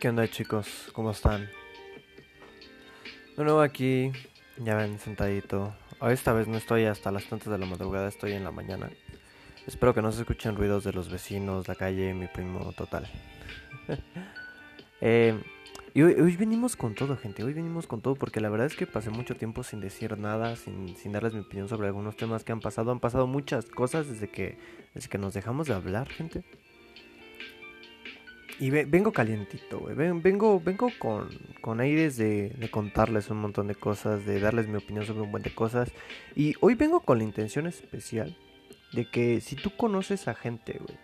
¿Qué onda chicos? ¿Cómo están? De nuevo aquí, ya ven, sentadito. Esta vez no estoy hasta las tantas de la madrugada, estoy en la mañana. Espero que no se escuchen ruidos de los vecinos, la calle, mi primo total. eh, y hoy, venimos con todo, gente. Hoy venimos con todo porque la verdad es que pasé mucho tiempo sin decir nada, sin, sin darles mi opinión sobre algunos temas que han pasado. Han pasado muchas cosas desde que, desde que nos dejamos de hablar, gente. Y vengo calientito, güey. Vengo, vengo con, con aires de, contarles un montón de cosas, de darles mi opinión sobre un buen de cosas. Y hoy vengo con la intención especial de que si tú conoces a gente, güey,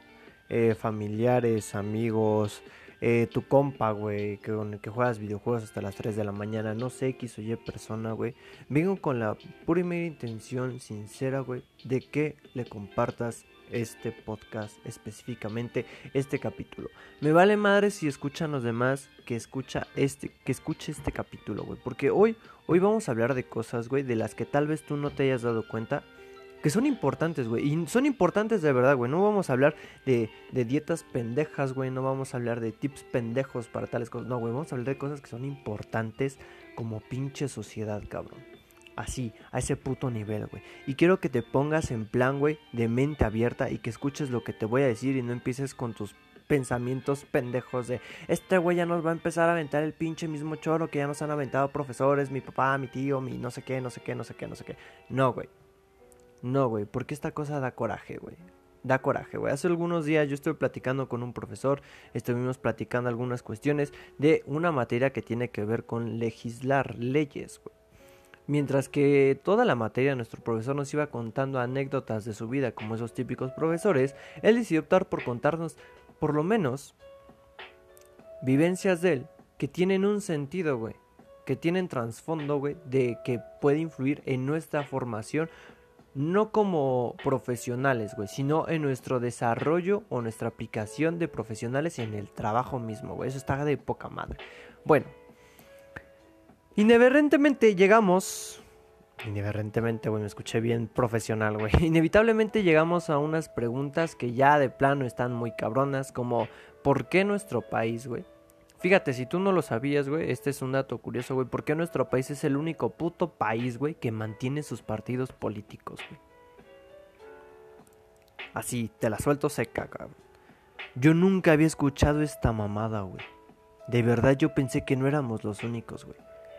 eh, familiares, amigos, eh, tu compa, güey, que juegas videojuegos hasta las 3 de la mañana, no sé, X o Y persona, güey, vengo con la media intención sincera, güey, de que le compartas este podcast específicamente, este capítulo. Me vale madre si escuchan los demás que escucha este, que escuche este capítulo, güey, porque hoy, hoy vamos a hablar de cosas, güey, de las que tal vez tú no te hayas dado cuenta que son importantes, güey. Y son importantes de verdad, güey. No vamos a hablar de, de dietas pendejas, güey. No vamos a hablar de tips pendejos para tales cosas. No, güey. Vamos a hablar de cosas que son importantes como pinche sociedad, cabrón. Así, a ese puto nivel, güey. Y quiero que te pongas en plan, güey, de mente abierta y que escuches lo que te voy a decir y no empieces con tus pensamientos pendejos de este güey ya nos va a empezar a aventar el pinche mismo choro que ya nos han aventado profesores, mi papá, mi tío, mi no sé qué, no sé qué, no sé qué, no sé qué. No, güey. No, güey, porque esta cosa da coraje, güey. Da coraje, güey. Hace algunos días yo estuve platicando con un profesor, estuvimos platicando algunas cuestiones de una materia que tiene que ver con legislar leyes, güey. Mientras que toda la materia nuestro profesor nos iba contando anécdotas de su vida como esos típicos profesores, él decidió optar por contarnos por lo menos vivencias de él que tienen un sentido, güey, que tienen trasfondo, güey, de que puede influir en nuestra formación no como profesionales, güey, sino en nuestro desarrollo o nuestra aplicación de profesionales en el trabajo mismo, güey. Eso está de poca madre. Bueno, inevitablemente llegamos. Inevitablemente, me escuché bien profesional, güey. Inevitablemente llegamos a unas preguntas que ya de plano están muy cabronas, como ¿por qué nuestro país, güey? Fíjate, si tú no lo sabías, güey, este es un dato curioso, güey. ¿Por qué nuestro país es el único puto país, güey, que mantiene sus partidos políticos, güey? Así, te la suelto seca, cabrón. Yo nunca había escuchado esta mamada, güey. De verdad yo pensé que no éramos los únicos, güey.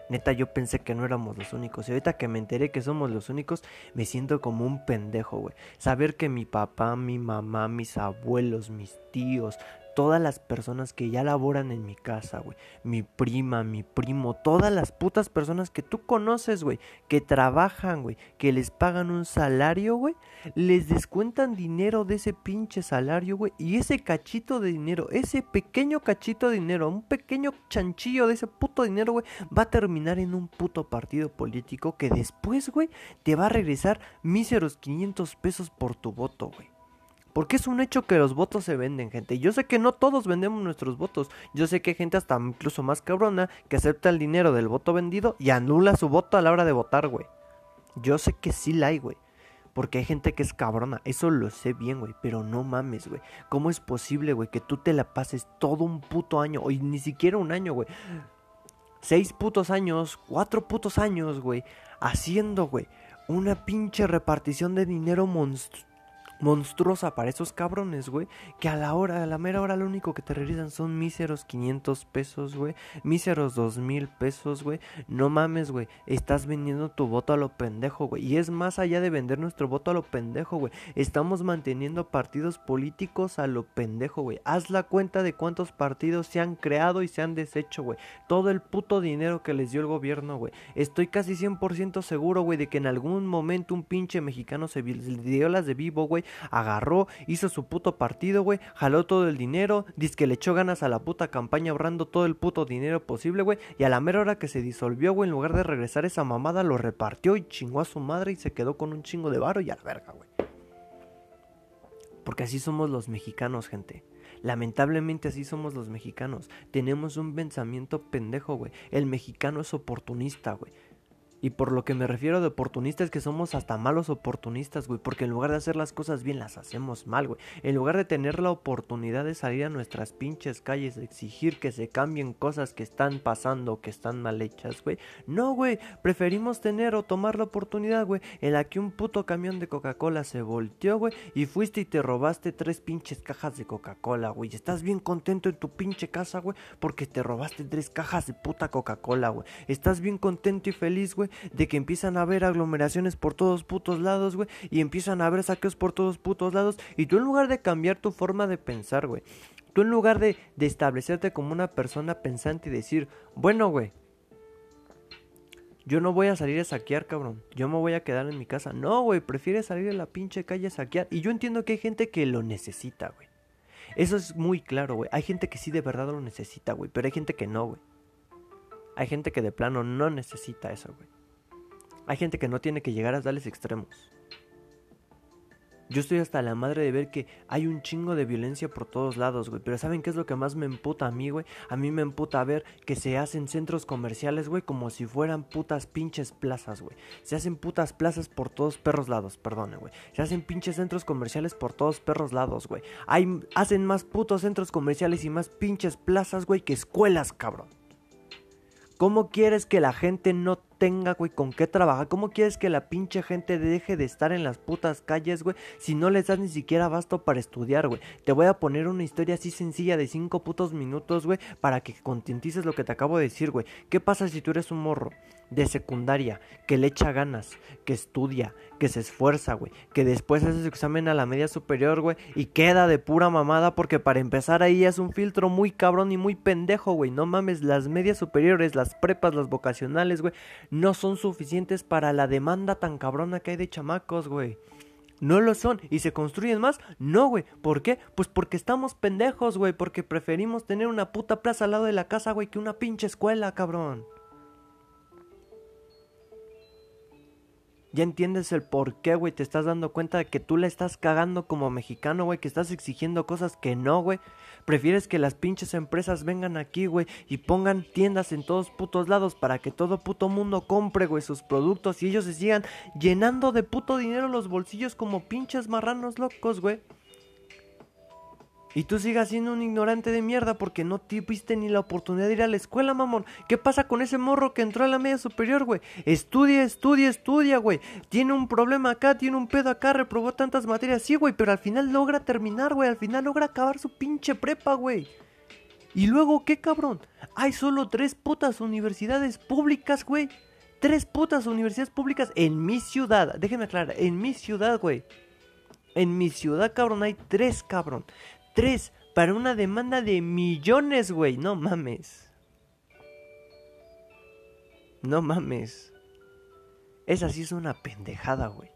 Neta, yo pensé que no éramos los únicos. Y ahorita que me enteré que somos los únicos, me siento como un pendejo, güey. Saber que mi papá, mi mamá, mis abuelos, mis tíos, todas las personas que ya laboran en mi casa, güey. Mi prima, mi primo, todas las putas personas que tú conoces, güey. Que trabajan, güey. Que les pagan un salario, güey. Les descuentan dinero de ese pinche salario, güey. Y ese cachito de dinero, ese pequeño cachito de dinero, un pequeño chanchillo de ese puto dinero, güey. Va a terminar en un puto partido político que después, güey, te va a regresar míseros 500 pesos por tu voto, güey. Porque es un hecho que los votos se venden, gente. Yo sé que no todos vendemos nuestros votos. Yo sé que hay gente hasta incluso más cabrona que acepta el dinero del voto vendido y anula su voto a la hora de votar, güey. Yo sé que sí la hay, güey. Porque hay gente que es cabrona, eso lo sé bien, güey. Pero no mames, güey. ¿Cómo es posible, güey, que tú te la pases todo un puto año, o ni siquiera un año, güey? Seis putos años, cuatro putos años, güey. Haciendo, güey, una pinche repartición de dinero monstruosa monstruosa para esos cabrones, güey, que a la hora, a la mera hora lo único que te regresan son míseros 500 pesos, güey, míseros 2000 pesos, güey. No mames, güey, estás vendiendo tu voto a lo pendejo, güey. Y es más allá de vender nuestro voto a lo pendejo, güey. Estamos manteniendo partidos políticos a lo pendejo, güey. Haz la cuenta de cuántos partidos se han creado y se han deshecho, güey. Todo el puto dinero que les dio el gobierno, güey. Estoy casi 100% seguro, güey, de que en algún momento un pinche mexicano se dio las de vivo, güey agarró, hizo su puto partido, güey, jaló todo el dinero, dice que le echó ganas a la puta campaña ahorrando todo el puto dinero posible, güey, y a la mera hora que se disolvió, güey, en lugar de regresar esa mamada, lo repartió y chingó a su madre y se quedó con un chingo de varo y a la verga, güey. Porque así somos los mexicanos, gente. Lamentablemente así somos los mexicanos. Tenemos un pensamiento pendejo, güey. El mexicano es oportunista, güey. Y por lo que me refiero de oportunistas es que somos hasta malos oportunistas, güey. Porque en lugar de hacer las cosas bien, las hacemos mal, güey. En lugar de tener la oportunidad de salir a nuestras pinches calles, exigir que se cambien cosas que están pasando, que están mal hechas, güey. No, güey. Preferimos tener o tomar la oportunidad, güey, en la que un puto camión de Coca-Cola se volteó, güey. Y fuiste y te robaste tres pinches cajas de Coca-Cola, güey. Estás bien contento en tu pinche casa, güey. Porque te robaste tres cajas de puta Coca-Cola, güey. Estás bien contento y feliz, güey de que empiezan a haber aglomeraciones por todos putos lados, güey, y empiezan a haber saqueos por todos putos lados, y tú en lugar de cambiar tu forma de pensar, güey, tú en lugar de, de establecerte como una persona pensante y decir, bueno, güey, yo no voy a salir a saquear, cabrón. Yo me voy a quedar en mi casa. No, güey, prefiere salir a la pinche calle a saquear. Y yo entiendo que hay gente que lo necesita, güey. Eso es muy claro, güey. Hay gente que sí de verdad lo necesita, güey. Pero hay gente que no, güey. Hay gente que de plano no necesita eso, güey. Hay gente que no tiene que llegar a darles extremos. Yo estoy hasta la madre de ver que hay un chingo de violencia por todos lados, güey. Pero ¿saben qué es lo que más me emputa a mí, güey? A mí me emputa ver que se hacen centros comerciales, güey, como si fueran putas pinches plazas, güey. Se hacen putas plazas por todos perros lados, perdone, güey. Se hacen pinches centros comerciales por todos perros lados, güey. Hacen más putos centros comerciales y más pinches plazas, güey, que escuelas, cabrón. ¿Cómo quieres que la gente no tenga, güey, con qué trabajar? ¿Cómo quieres que la pinche gente deje de estar en las putas calles, güey? Si no les das ni siquiera basto para estudiar, güey. Te voy a poner una historia así sencilla de cinco putos minutos, güey, para que contentices lo que te acabo de decir, güey. ¿Qué pasa si tú eres un morro? De secundaria, que le echa ganas, que estudia, que se esfuerza, güey, que después hace su examen a la media superior, güey, y queda de pura mamada porque para empezar ahí es un filtro muy cabrón y muy pendejo, güey, no mames, las medias superiores, las prepas, las vocacionales, güey, no son suficientes para la demanda tan cabrona que hay de chamacos, güey. No lo son. ¿Y se construyen más? No, güey. ¿Por qué? Pues porque estamos pendejos, güey. Porque preferimos tener una puta plaza al lado de la casa, güey, que una pinche escuela, cabrón. Ya entiendes el por qué, güey. Te estás dando cuenta de que tú le estás cagando como mexicano, güey. Que estás exigiendo cosas que no, güey. Prefieres que las pinches empresas vengan aquí, güey. Y pongan tiendas en todos putos lados para que todo puto mundo compre, güey, sus productos. Y ellos se sigan llenando de puto dinero los bolsillos como pinches marranos locos, güey. Y tú sigas siendo un ignorante de mierda porque no tuviste ni la oportunidad de ir a la escuela, mamón. ¿Qué pasa con ese morro que entró a la media superior, güey? Estudia, estudia, estudia, güey. Tiene un problema acá, tiene un pedo acá, reprobó tantas materias, sí, güey, pero al final logra terminar, güey. Al final logra acabar su pinche prepa, güey. Y luego, ¿qué cabrón? Hay solo tres putas universidades públicas, güey. Tres putas universidades públicas en mi ciudad. Déjenme aclarar, en mi ciudad, güey. En mi ciudad, cabrón, hay tres, cabrón. Tres, para una demanda de millones, güey. No mames. No mames. Esa sí es una pendejada, güey.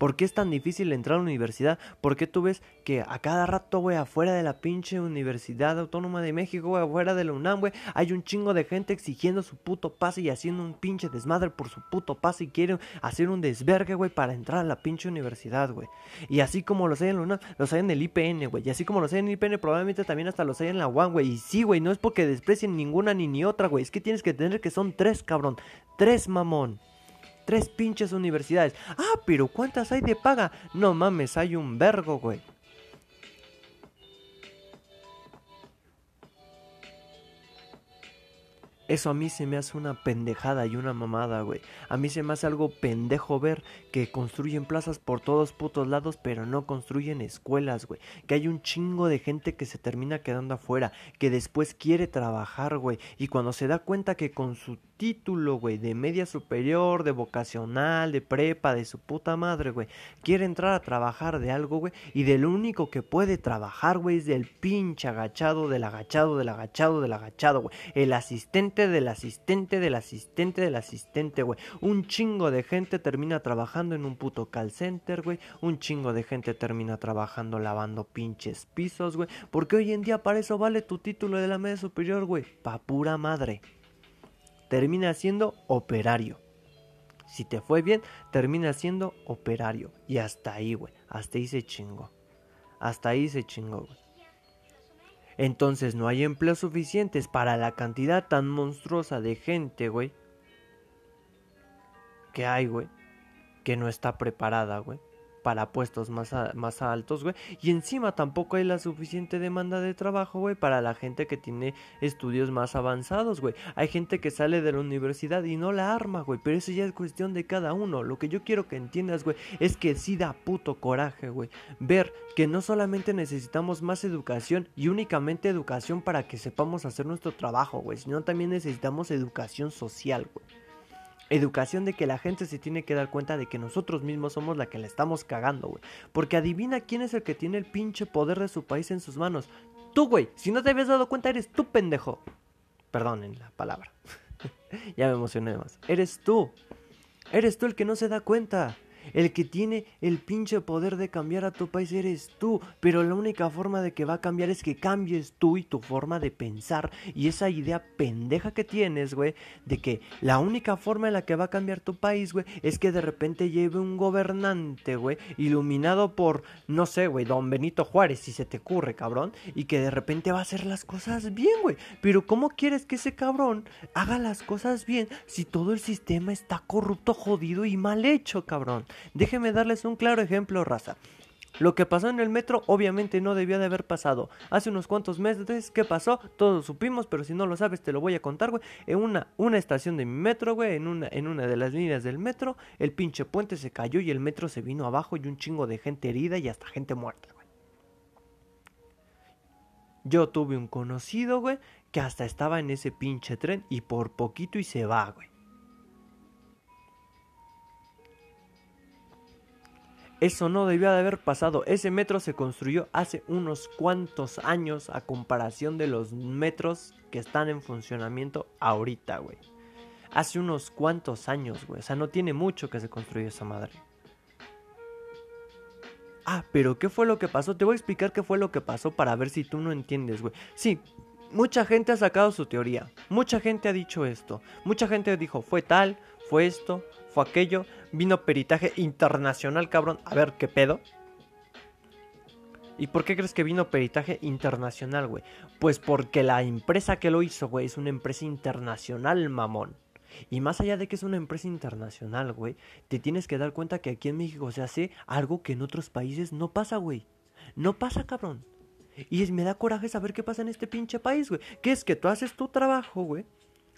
¿Por qué es tan difícil entrar a la universidad? ¿Por qué tú ves que a cada rato, güey, afuera de la pinche Universidad Autónoma de México, güey, afuera de la UNAM, güey, hay un chingo de gente exigiendo su puto pase y haciendo un pinche desmadre por su puto pase y quieren hacer un desvergue, güey, para entrar a la pinche universidad, güey. Y así como los hay en la UNAM, los hay en el IPN, güey. Y así como los hay en el IPN, probablemente también hasta los hay en la UAM, güey. Y sí, güey, no es porque desprecien ninguna ni ni otra, güey. Es que tienes que tener que son tres, cabrón. Tres, mamón. Tres pinches universidades. Ah, pero ¿cuántas hay de paga? No mames, hay un vergo, güey. Eso a mí se me hace una pendejada y una mamada, güey. A mí se me hace algo pendejo ver que construyen plazas por todos putos lados, pero no construyen escuelas, güey. Que hay un chingo de gente que se termina quedando afuera, que después quiere trabajar, güey. Y cuando se da cuenta que con su título, güey, de media superior, de vocacional, de prepa, de su puta madre, güey, quiere entrar a trabajar de algo, güey, y del único que puede trabajar, güey, es del pinche agachado, del agachado, del agachado, del agachado, güey. El asistente del asistente del asistente del asistente, güey. Un chingo de gente termina trabajando en un puto call center, güey. Un chingo de gente termina trabajando lavando pinches pisos, güey. Porque hoy en día para eso vale tu título de la media superior, güey. Pa' pura madre termina siendo operario. Si te fue bien, termina siendo operario. Y hasta ahí, güey. Hasta ahí se chingó. Hasta ahí se chingó, güey. Entonces no hay empleos suficientes para la cantidad tan monstruosa de gente, güey. que hay, güey, que no está preparada, güey para puestos más, más altos, güey. Y encima tampoco hay la suficiente demanda de trabajo, güey, para la gente que tiene estudios más avanzados, güey. Hay gente que sale de la universidad y no la arma, güey. Pero eso ya es cuestión de cada uno. Lo que yo quiero que entiendas, güey, es que sí da puto coraje, güey. Ver que no solamente necesitamos más educación y únicamente educación para que sepamos hacer nuestro trabajo, güey. Sino también necesitamos educación social, güey. Educación de que la gente se tiene que dar cuenta de que nosotros mismos somos la que le estamos cagando, güey. Porque adivina quién es el que tiene el pinche poder de su país en sus manos. Tú, güey. Si no te habías dado cuenta, eres tú, pendejo. Perdonen la palabra. ya me emocioné más. Eres tú. Eres tú el que no se da cuenta. El que tiene el pinche poder de cambiar a tu país eres tú. Pero la única forma de que va a cambiar es que cambies tú y tu forma de pensar. Y esa idea pendeja que tienes, güey, de que la única forma en la que va a cambiar tu país, güey, es que de repente lleve un gobernante, güey, iluminado por, no sé, güey, don Benito Juárez, si se te ocurre, cabrón. Y que de repente va a hacer las cosas bien, güey. Pero ¿cómo quieres que ese cabrón haga las cosas bien si todo el sistema está corrupto, jodido y mal hecho, cabrón? Déjenme darles un claro ejemplo, raza. Lo que pasó en el metro obviamente no debía de haber pasado. Hace unos cuantos meses, ¿qué pasó? Todos supimos, pero si no lo sabes te lo voy a contar, güey. En una, una estación de mi metro, güey, en una, en una de las líneas del metro, el pinche puente se cayó y el metro se vino abajo y un chingo de gente herida y hasta gente muerta, güey. Yo tuve un conocido, güey, que hasta estaba en ese pinche tren y por poquito y se va, güey. Eso no debió de haber pasado. Ese metro se construyó hace unos cuantos años a comparación de los metros que están en funcionamiento ahorita, güey. Hace unos cuantos años, güey. O sea, no tiene mucho que se construyó esa madre. Ah, pero ¿qué fue lo que pasó? Te voy a explicar qué fue lo que pasó para ver si tú no entiendes, güey. Sí, mucha gente ha sacado su teoría. Mucha gente ha dicho esto. Mucha gente dijo, fue tal, fue esto, fue aquello. Vino peritaje internacional, cabrón. A ver, ¿qué pedo? ¿Y por qué crees que vino peritaje internacional, güey? Pues porque la empresa que lo hizo, güey, es una empresa internacional, mamón. Y más allá de que es una empresa internacional, güey, te tienes que dar cuenta que aquí en México se hace algo que en otros países no pasa, güey. No pasa, cabrón. Y me da coraje saber qué pasa en este pinche país, güey. Que es que tú haces tu trabajo, güey.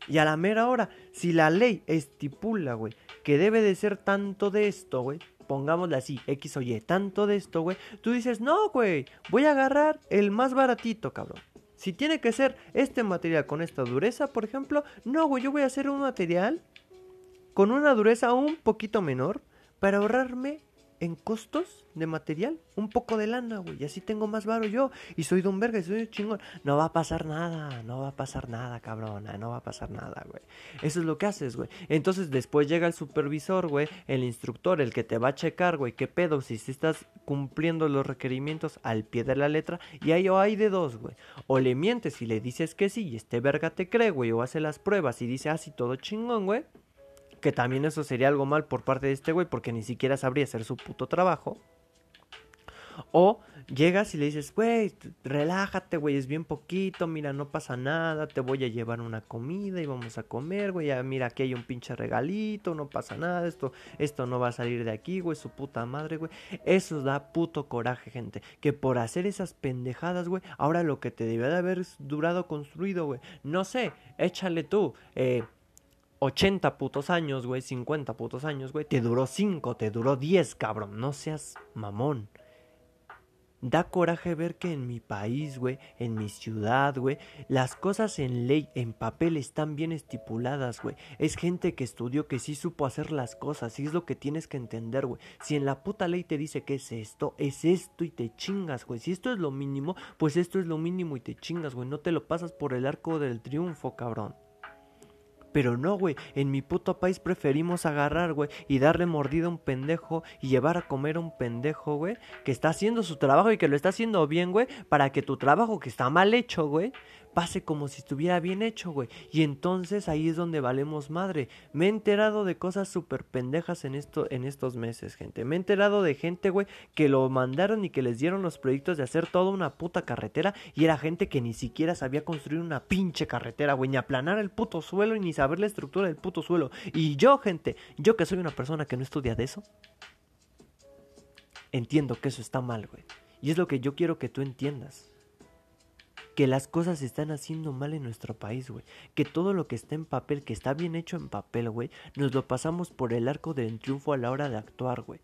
Y a la mera hora, si la ley estipula, güey, que debe de ser tanto de esto, güey, pongámosle así, X o Y, tanto de esto, güey, tú dices, no, güey, voy a agarrar el más baratito, cabrón. Si tiene que ser este material con esta dureza, por ejemplo, no, güey, yo voy a hacer un material con una dureza un poquito menor para ahorrarme en costos de material un poco de lana, güey. Y así tengo más varo yo. Y soy don verga y soy un chingón. No va a pasar nada, no va a pasar nada, cabrona. No va a pasar nada, güey. Eso es lo que haces, güey. Entonces después llega el supervisor, güey. El instructor, el que te va a checar, güey. ¿Qué pedo? Si estás cumpliendo los requerimientos al pie de la letra. Y ahí o hay de dos, güey. O le mientes y le dices que sí y este verga te cree, güey. O hace las pruebas y dice así todo chingón, güey que también eso sería algo mal por parte de este güey porque ni siquiera sabría hacer su puto trabajo. O llegas y le dices, güey, relájate, güey, es bien poquito, mira, no pasa nada, te voy a llevar una comida y vamos a comer, güey, mira, aquí hay un pinche regalito, no pasa nada, esto, esto no va a salir de aquí, güey, su puta madre, güey. Eso da puto coraje, gente, que por hacer esas pendejadas, güey, ahora lo que te debe de haber durado construido, güey, no sé, échale tú, eh 80 putos años, güey, 50 putos años, güey, te duró 5, te duró 10, cabrón, no seas mamón. Da coraje ver que en mi país, güey, en mi ciudad, güey, las cosas en ley, en papel están bien estipuladas, güey. Es gente que estudió, que sí supo hacer las cosas, y es lo que tienes que entender, güey. Si en la puta ley te dice que es esto, es esto y te chingas, güey. Si esto es lo mínimo, pues esto es lo mínimo y te chingas, güey. No te lo pasas por el arco del triunfo, cabrón. Pero no, güey, en mi puto país preferimos agarrar, güey, y darle mordida a un pendejo y llevar a comer a un pendejo, güey, que está haciendo su trabajo y que lo está haciendo bien, güey, para que tu trabajo que está mal hecho, güey, pase como si estuviera bien hecho, güey. Y entonces ahí es donde valemos madre. Me he enterado de cosas súper pendejas en, esto, en estos meses, gente. Me he enterado de gente, güey, que lo mandaron y que les dieron los proyectos de hacer toda una puta carretera. Y era gente que ni siquiera sabía construir una pinche carretera, güey. Ni aplanar el puto suelo y ni saber la estructura del puto suelo. Y yo, gente, yo que soy una persona que no estudia de eso, entiendo que eso está mal, güey. Y es lo que yo quiero que tú entiendas que las cosas se están haciendo mal en nuestro país, güey. Que todo lo que está en papel, que está bien hecho en papel, güey, nos lo pasamos por el arco del triunfo a la hora de actuar, güey.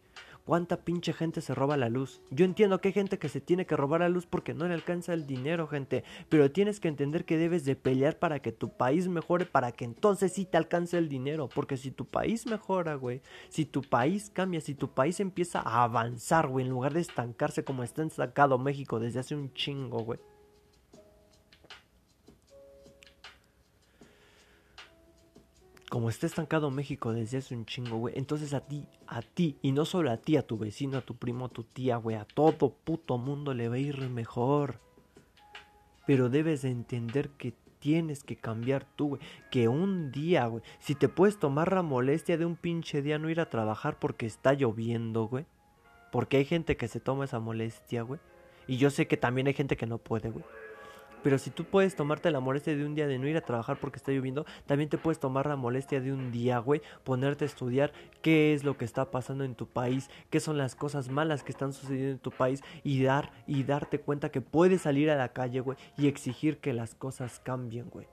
¿Cuánta pinche gente se roba la luz? Yo entiendo que hay gente que se tiene que robar la luz porque no le alcanza el dinero, gente. Pero tienes que entender que debes de pelear para que tu país mejore, para que entonces sí te alcance el dinero. Porque si tu país mejora, güey, si tu país cambia, si tu país empieza a avanzar, güey, en lugar de estancarse como está estancado México desde hace un chingo, güey como está estancado México desde hace un chingo, güey, entonces a ti, a ti, y no solo a ti, a tu vecino, a tu primo, a tu tía, güey, a todo puto mundo le va a ir mejor. Pero debes de entender que tienes que cambiar tú, güey. Que un día, güey, si te puedes tomar la molestia de un pinche día no ir a trabajar porque está lloviendo, güey. Porque hay gente que se toma esa molestia, güey. Y yo sé que también hay gente que no puede, güey. Pero si tú puedes tomarte la molestia de un día de no ir a trabajar porque está lloviendo, también te puedes tomar la molestia de un día, güey, ponerte a estudiar qué es lo que está pasando en tu país, qué son las cosas malas que están sucediendo en tu país y dar y darte cuenta que puedes salir a la calle, güey, y exigir que las cosas cambien, güey.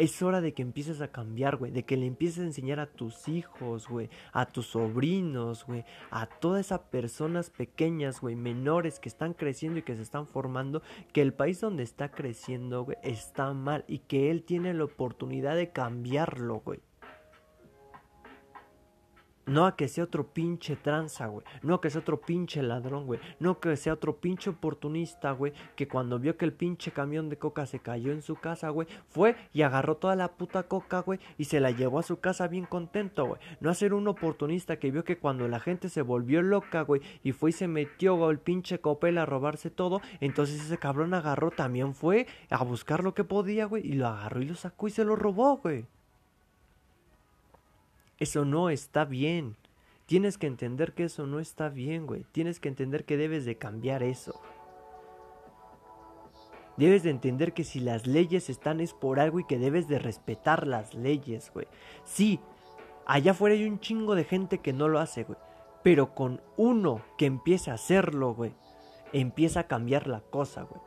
Es hora de que empieces a cambiar, güey. De que le empieces a enseñar a tus hijos, güey. A tus sobrinos, güey. A todas esas personas pequeñas, güey. Menores que están creciendo y que se están formando. Que el país donde está creciendo, güey, está mal. Y que él tiene la oportunidad de cambiarlo, güey. No a que sea otro pinche tranza, güey. No a que sea otro pinche ladrón, güey. No que sea otro pinche oportunista, güey. Que cuando vio que el pinche camión de coca se cayó en su casa, güey. Fue y agarró toda la puta coca, güey. Y se la llevó a su casa bien contento, güey. No a ser un oportunista que vio que cuando la gente se volvió loca, güey. Y fue y se metió, el pinche copel a robarse todo. Entonces ese cabrón agarró, también fue a buscar lo que podía, güey. Y lo agarró y lo sacó y se lo robó, güey. Eso no está bien. Tienes que entender que eso no está bien, güey. Tienes que entender que debes de cambiar eso. Debes de entender que si las leyes están es por algo y que debes de respetar las leyes, güey. Sí, allá afuera hay un chingo de gente que no lo hace, güey. Pero con uno que empiece a hacerlo, güey, empieza a cambiar la cosa, güey.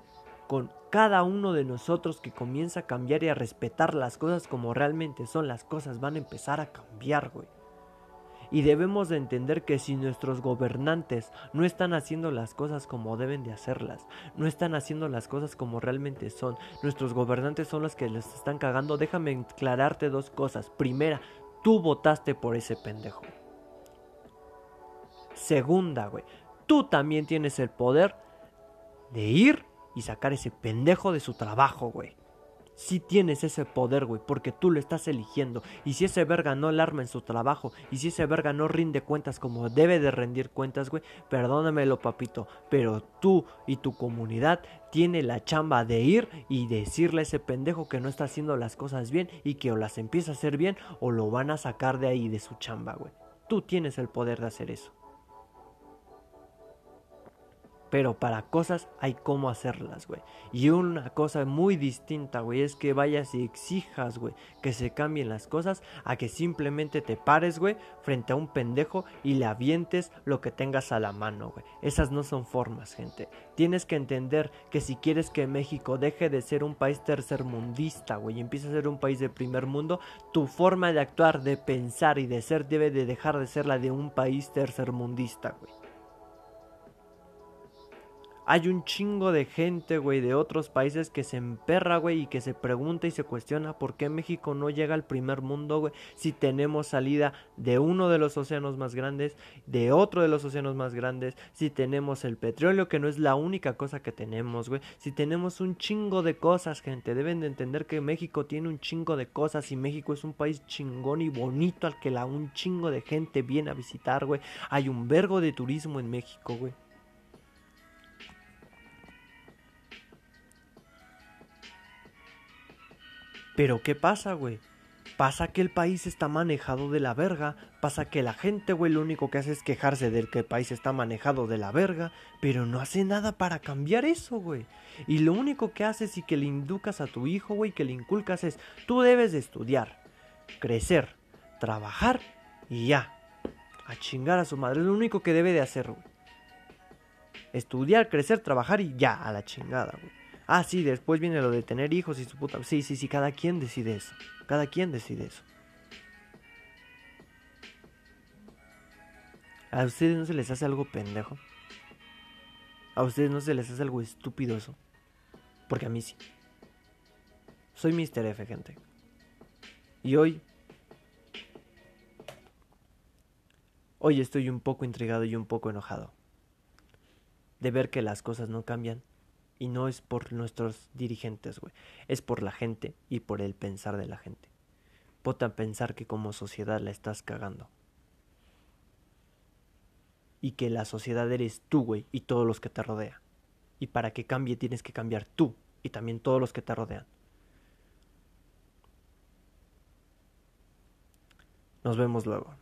Con cada uno de nosotros que comienza a cambiar y a respetar las cosas como realmente son, las cosas van a empezar a cambiar, güey. Y debemos de entender que si nuestros gobernantes no están haciendo las cosas como deben de hacerlas, no están haciendo las cosas como realmente son, nuestros gobernantes son los que les están cagando, déjame aclararte dos cosas. Primera, tú votaste por ese pendejo. Segunda, güey, tú también tienes el poder de ir y sacar ese pendejo de su trabajo, güey. Si tienes ese poder, güey, porque tú lo estás eligiendo. Y si ese verga no alarma en su trabajo, y si ese verga no rinde cuentas como debe de rendir cuentas, güey, perdónamelo, papito, pero tú y tu comunidad tiene la chamba de ir y decirle a ese pendejo que no está haciendo las cosas bien y que o las empieza a hacer bien o lo van a sacar de ahí de su chamba, güey. Tú tienes el poder de hacer eso. Pero para cosas hay cómo hacerlas, güey. Y una cosa muy distinta, güey, es que vayas y exijas, güey, que se cambien las cosas a que simplemente te pares, güey, frente a un pendejo y le avientes lo que tengas a la mano, güey. Esas no son formas, gente. Tienes que entender que si quieres que México deje de ser un país tercermundista, güey, y empiece a ser un país de primer mundo, tu forma de actuar, de pensar y de ser debe de dejar de ser la de un país tercermundista, güey. Hay un chingo de gente, güey, de otros países que se emperra, güey, y que se pregunta y se cuestiona por qué México no llega al primer mundo, güey, si tenemos salida de uno de los océanos más grandes, de otro de los océanos más grandes, si tenemos el petróleo, que no es la única cosa que tenemos, güey, si tenemos un chingo de cosas, gente, deben de entender que México tiene un chingo de cosas y México es un país chingón y bonito al que la un chingo de gente viene a visitar, güey. Hay un vergo de turismo en México, güey. Pero ¿qué pasa, güey? Pasa que el país está manejado de la verga. Pasa que la gente, güey, lo único que hace es quejarse del que el país está manejado de la verga. Pero no hace nada para cambiar eso, güey. Y lo único que haces y que le inducas a tu hijo, güey, que le inculcas es, tú debes de estudiar, crecer, trabajar y ya. A chingar a su madre. Es lo único que debe de hacer, güey. Estudiar, crecer, trabajar y ya, a la chingada, güey. Ah, sí, después viene lo de tener hijos y su puta. Sí, sí, sí, cada quien decide eso. Cada quien decide eso. ¿A ustedes no se les hace algo pendejo? ¿A ustedes no se les hace algo estúpido eso? Porque a mí sí. Soy Mr. F, gente. Y hoy... Hoy estoy un poco intrigado y un poco enojado. De ver que las cosas no cambian y no es por nuestros dirigentes, güey. Es por la gente y por el pensar de la gente. Pota pensar que como sociedad la estás cagando. Y que la sociedad eres tú, güey, y todos los que te rodean. Y para que cambie tienes que cambiar tú y también todos los que te rodean. Nos vemos luego.